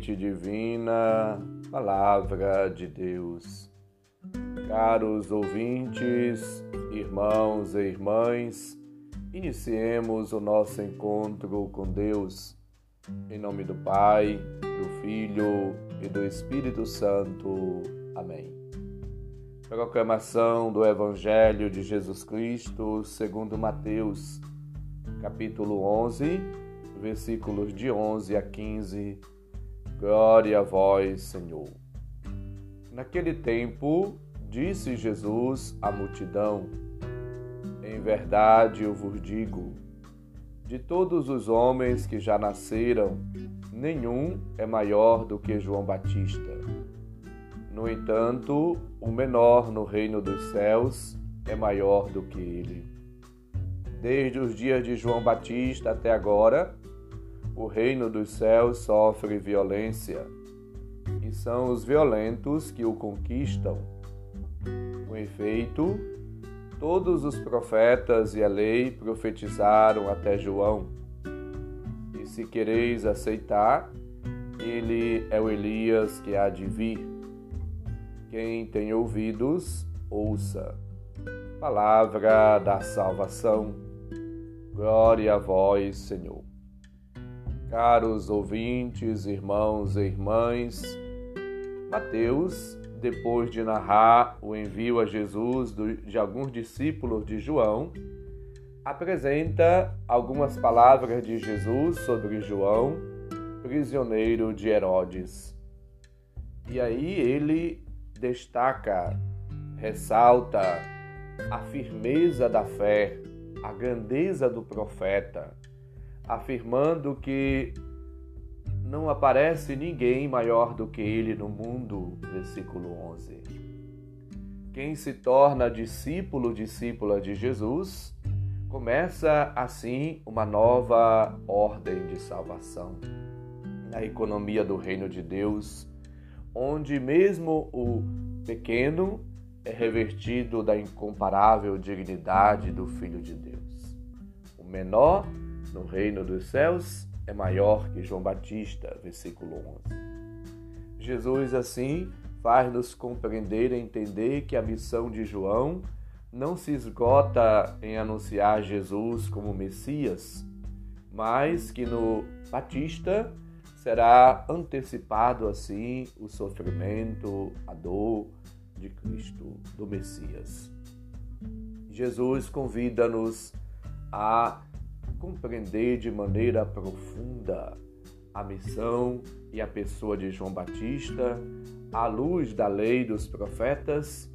Divina, Palavra de Deus. Caros ouvintes, irmãos e irmãs, iniciemos o nosso encontro com Deus. Em nome do Pai, do Filho e do Espírito Santo. Amém. Proclamação do Evangelho de Jesus Cristo segundo Mateus, capítulo 11, versículos de 11 a 15 Glória a vós, Senhor. Naquele tempo, disse Jesus à multidão: Em verdade eu vos digo, de todos os homens que já nasceram, nenhum é maior do que João Batista. No entanto, o menor no reino dos céus é maior do que ele. Desde os dias de João Batista até agora, o reino dos céus sofre violência, e são os violentos que o conquistam. Com efeito, todos os profetas e a lei profetizaram até João. E se quereis aceitar, ele é o Elias que há de vir. Quem tem ouvidos, ouça. Palavra da salvação. Glória a vós, Senhor. Caros ouvintes, irmãos e irmãs, Mateus, depois de narrar o envio a Jesus de alguns discípulos de João, apresenta algumas palavras de Jesus sobre João, prisioneiro de Herodes. E aí ele destaca, ressalta a firmeza da fé, a grandeza do profeta afirmando que não aparece ninguém maior do que ele no mundo, versículo 11. Quem se torna discípulo, discípula de Jesus, começa assim uma nova ordem de salvação na economia do reino de Deus, onde mesmo o pequeno é revertido da incomparável dignidade do Filho de Deus. O menor no reino dos céus é maior que João Batista, versículo 11. Jesus, assim, faz-nos compreender e entender que a missão de João não se esgota em anunciar Jesus como Messias, mas que no Batista será antecipado assim o sofrimento, a dor de Cristo, do Messias. Jesus convida-nos a compreender de maneira profunda a missão e a pessoa de João Batista à luz da lei dos profetas,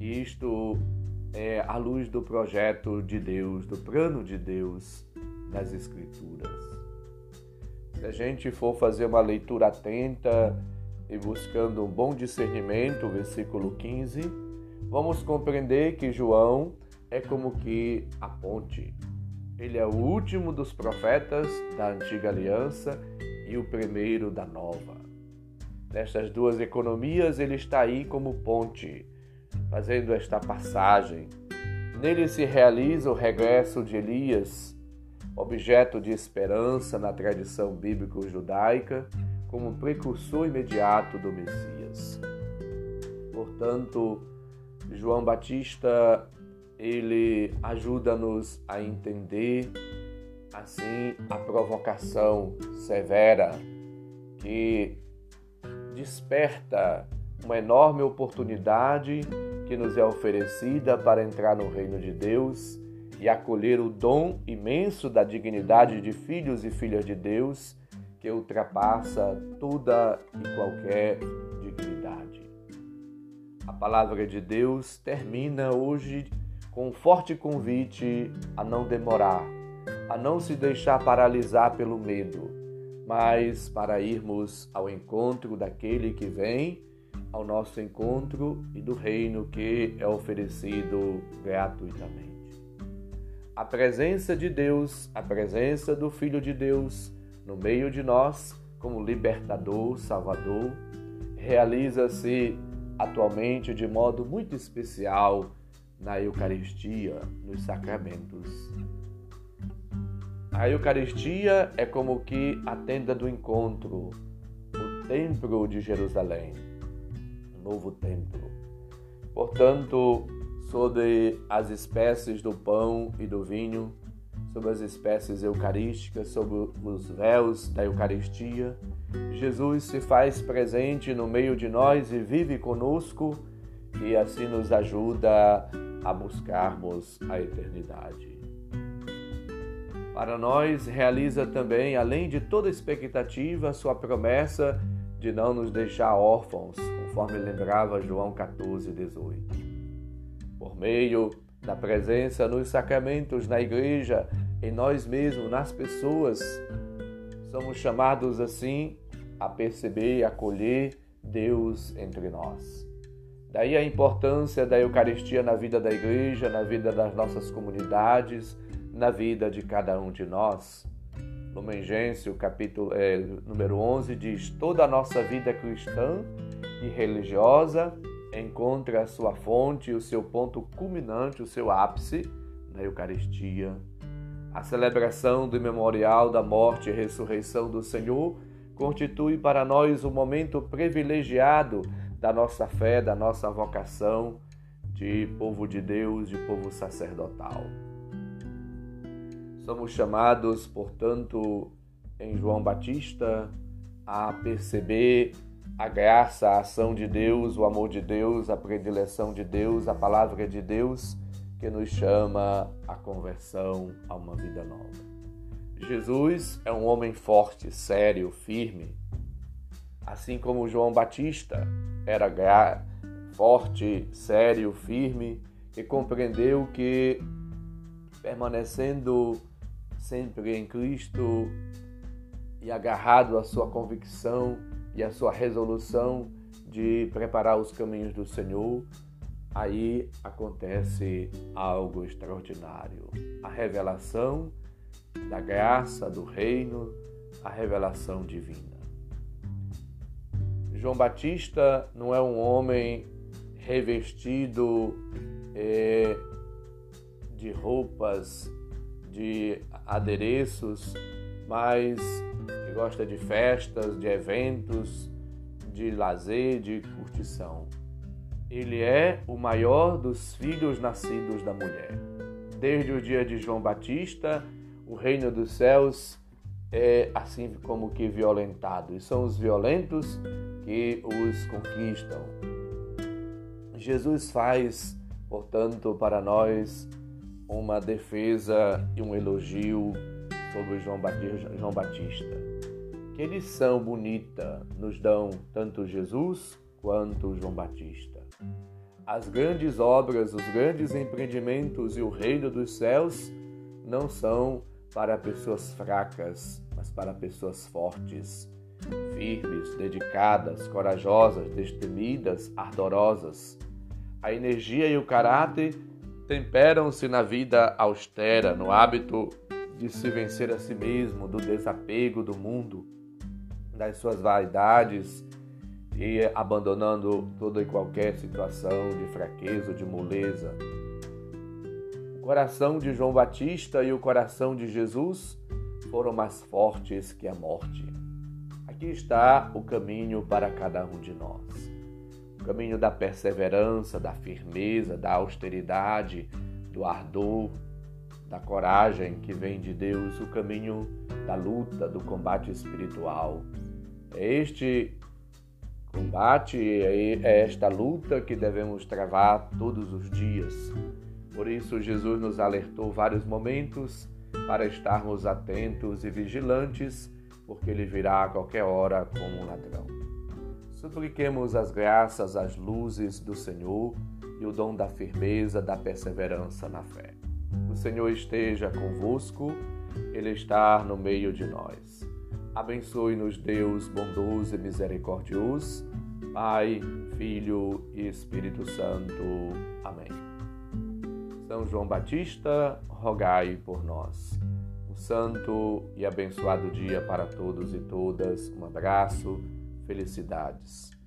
isto é à luz do projeto de Deus, do plano de Deus nas Escrituras. Se a gente for fazer uma leitura atenta e buscando um bom discernimento, versículo 15, vamos compreender que João é como que a ponte ele é o último dos profetas da antiga aliança e o primeiro da nova. Nestas duas economias, ele está aí como ponte, fazendo esta passagem. Nele se realiza o regresso de Elias, objeto de esperança na tradição bíblico-judaica, como precursor imediato do Messias. Portanto, João Batista ele ajuda-nos a entender assim a provocação severa que desperta uma enorme oportunidade que nos é oferecida para entrar no reino de Deus e acolher o dom imenso da dignidade de filhos e filhas de Deus que ultrapassa toda e qualquer dignidade. A palavra de Deus termina hoje com um forte convite a não demorar, a não se deixar paralisar pelo medo, mas para irmos ao encontro daquele que vem, ao nosso encontro e do reino que é oferecido gratuitamente. A presença de Deus, a presença do Filho de Deus no meio de nós, como libertador, salvador, realiza-se atualmente de modo muito especial na Eucaristia, nos sacramentos. A Eucaristia é como que a tenda do encontro, templo de Jerusalém, o novo templo. Portanto, sobre as espécies do pão e do vinho, sobre as espécies eucarísticas, sobre os véus da Eucaristia, Jesus se faz presente no meio de nós e vive conosco e assim nos ajuda a buscarmos a eternidade. Para nós, realiza também, além de toda expectativa, sua promessa de não nos deixar órfãos, conforme lembrava João 14, 18. Por meio da presença nos sacramentos, na igreja, em nós mesmos, nas pessoas, somos chamados assim a perceber e acolher Deus entre nós. Daí a importância da Eucaristia na vida da igreja, na vida das nossas comunidades, na vida de cada um de nós. Lumen Gentium, capítulo é, número 11, diz: Toda a nossa vida cristã e religiosa encontra a sua fonte, o seu ponto culminante, o seu ápice na Eucaristia. A celebração do memorial da morte e ressurreição do Senhor constitui para nós um momento privilegiado da nossa fé, da nossa vocação de povo de Deus, de povo sacerdotal. Somos chamados, portanto, em João Batista, a perceber a graça, a ação de Deus, o amor de Deus, a predileção de Deus, a palavra de Deus que nos chama à conversão a uma vida nova. Jesus é um homem forte, sério, firme, assim como João Batista era forte, sério, firme e compreendeu que permanecendo sempre em Cristo e agarrado à sua convicção e à sua resolução de preparar os caminhos do Senhor, aí acontece algo extraordinário. A revelação da graça do reino, a revelação divina. João Batista não é um homem revestido eh, de roupas de adereços, mas que gosta de festas, de eventos, de lazer, de curtição. Ele é o maior dos filhos nascidos da mulher. Desde o dia de João Batista, o reino dos céus é assim como que violentado, e são os violentos que os conquistam. Jesus faz, portanto, para nós uma defesa e um elogio sobre João Batista. João Batista. Que lição bonita nos dão tanto Jesus quanto João Batista. As grandes obras, os grandes empreendimentos e o reino dos céus não são para pessoas fracas, mas para pessoas fortes, firmes, dedicadas, corajosas, destemidas, ardorosas. A energia e o caráter temperam-se na vida austera, no hábito de se vencer a si mesmo, do desapego do mundo, das suas vaidades e abandonando toda e qualquer situação de fraqueza, de moleza. Coração de João Batista e o coração de Jesus foram mais fortes que a morte. Aqui está o caminho para cada um de nós o caminho da perseverança, da firmeza, da austeridade, do ardor, da coragem que vem de Deus, o caminho da luta, do combate espiritual. É este combate, é esta luta que devemos travar todos os dias. Por isso, Jesus nos alertou vários momentos para estarmos atentos e vigilantes, porque ele virá a qualquer hora como um ladrão. Supliquemos as graças, as luzes do Senhor e o dom da firmeza, da perseverança na fé. O Senhor esteja convosco, Ele está no meio de nós. Abençoe-nos, Deus bondoso e misericordioso, Pai, Filho e Espírito Santo. Amém. São João Batista, rogai por nós. Um santo e abençoado dia para todos e todas. Um abraço Felicidades.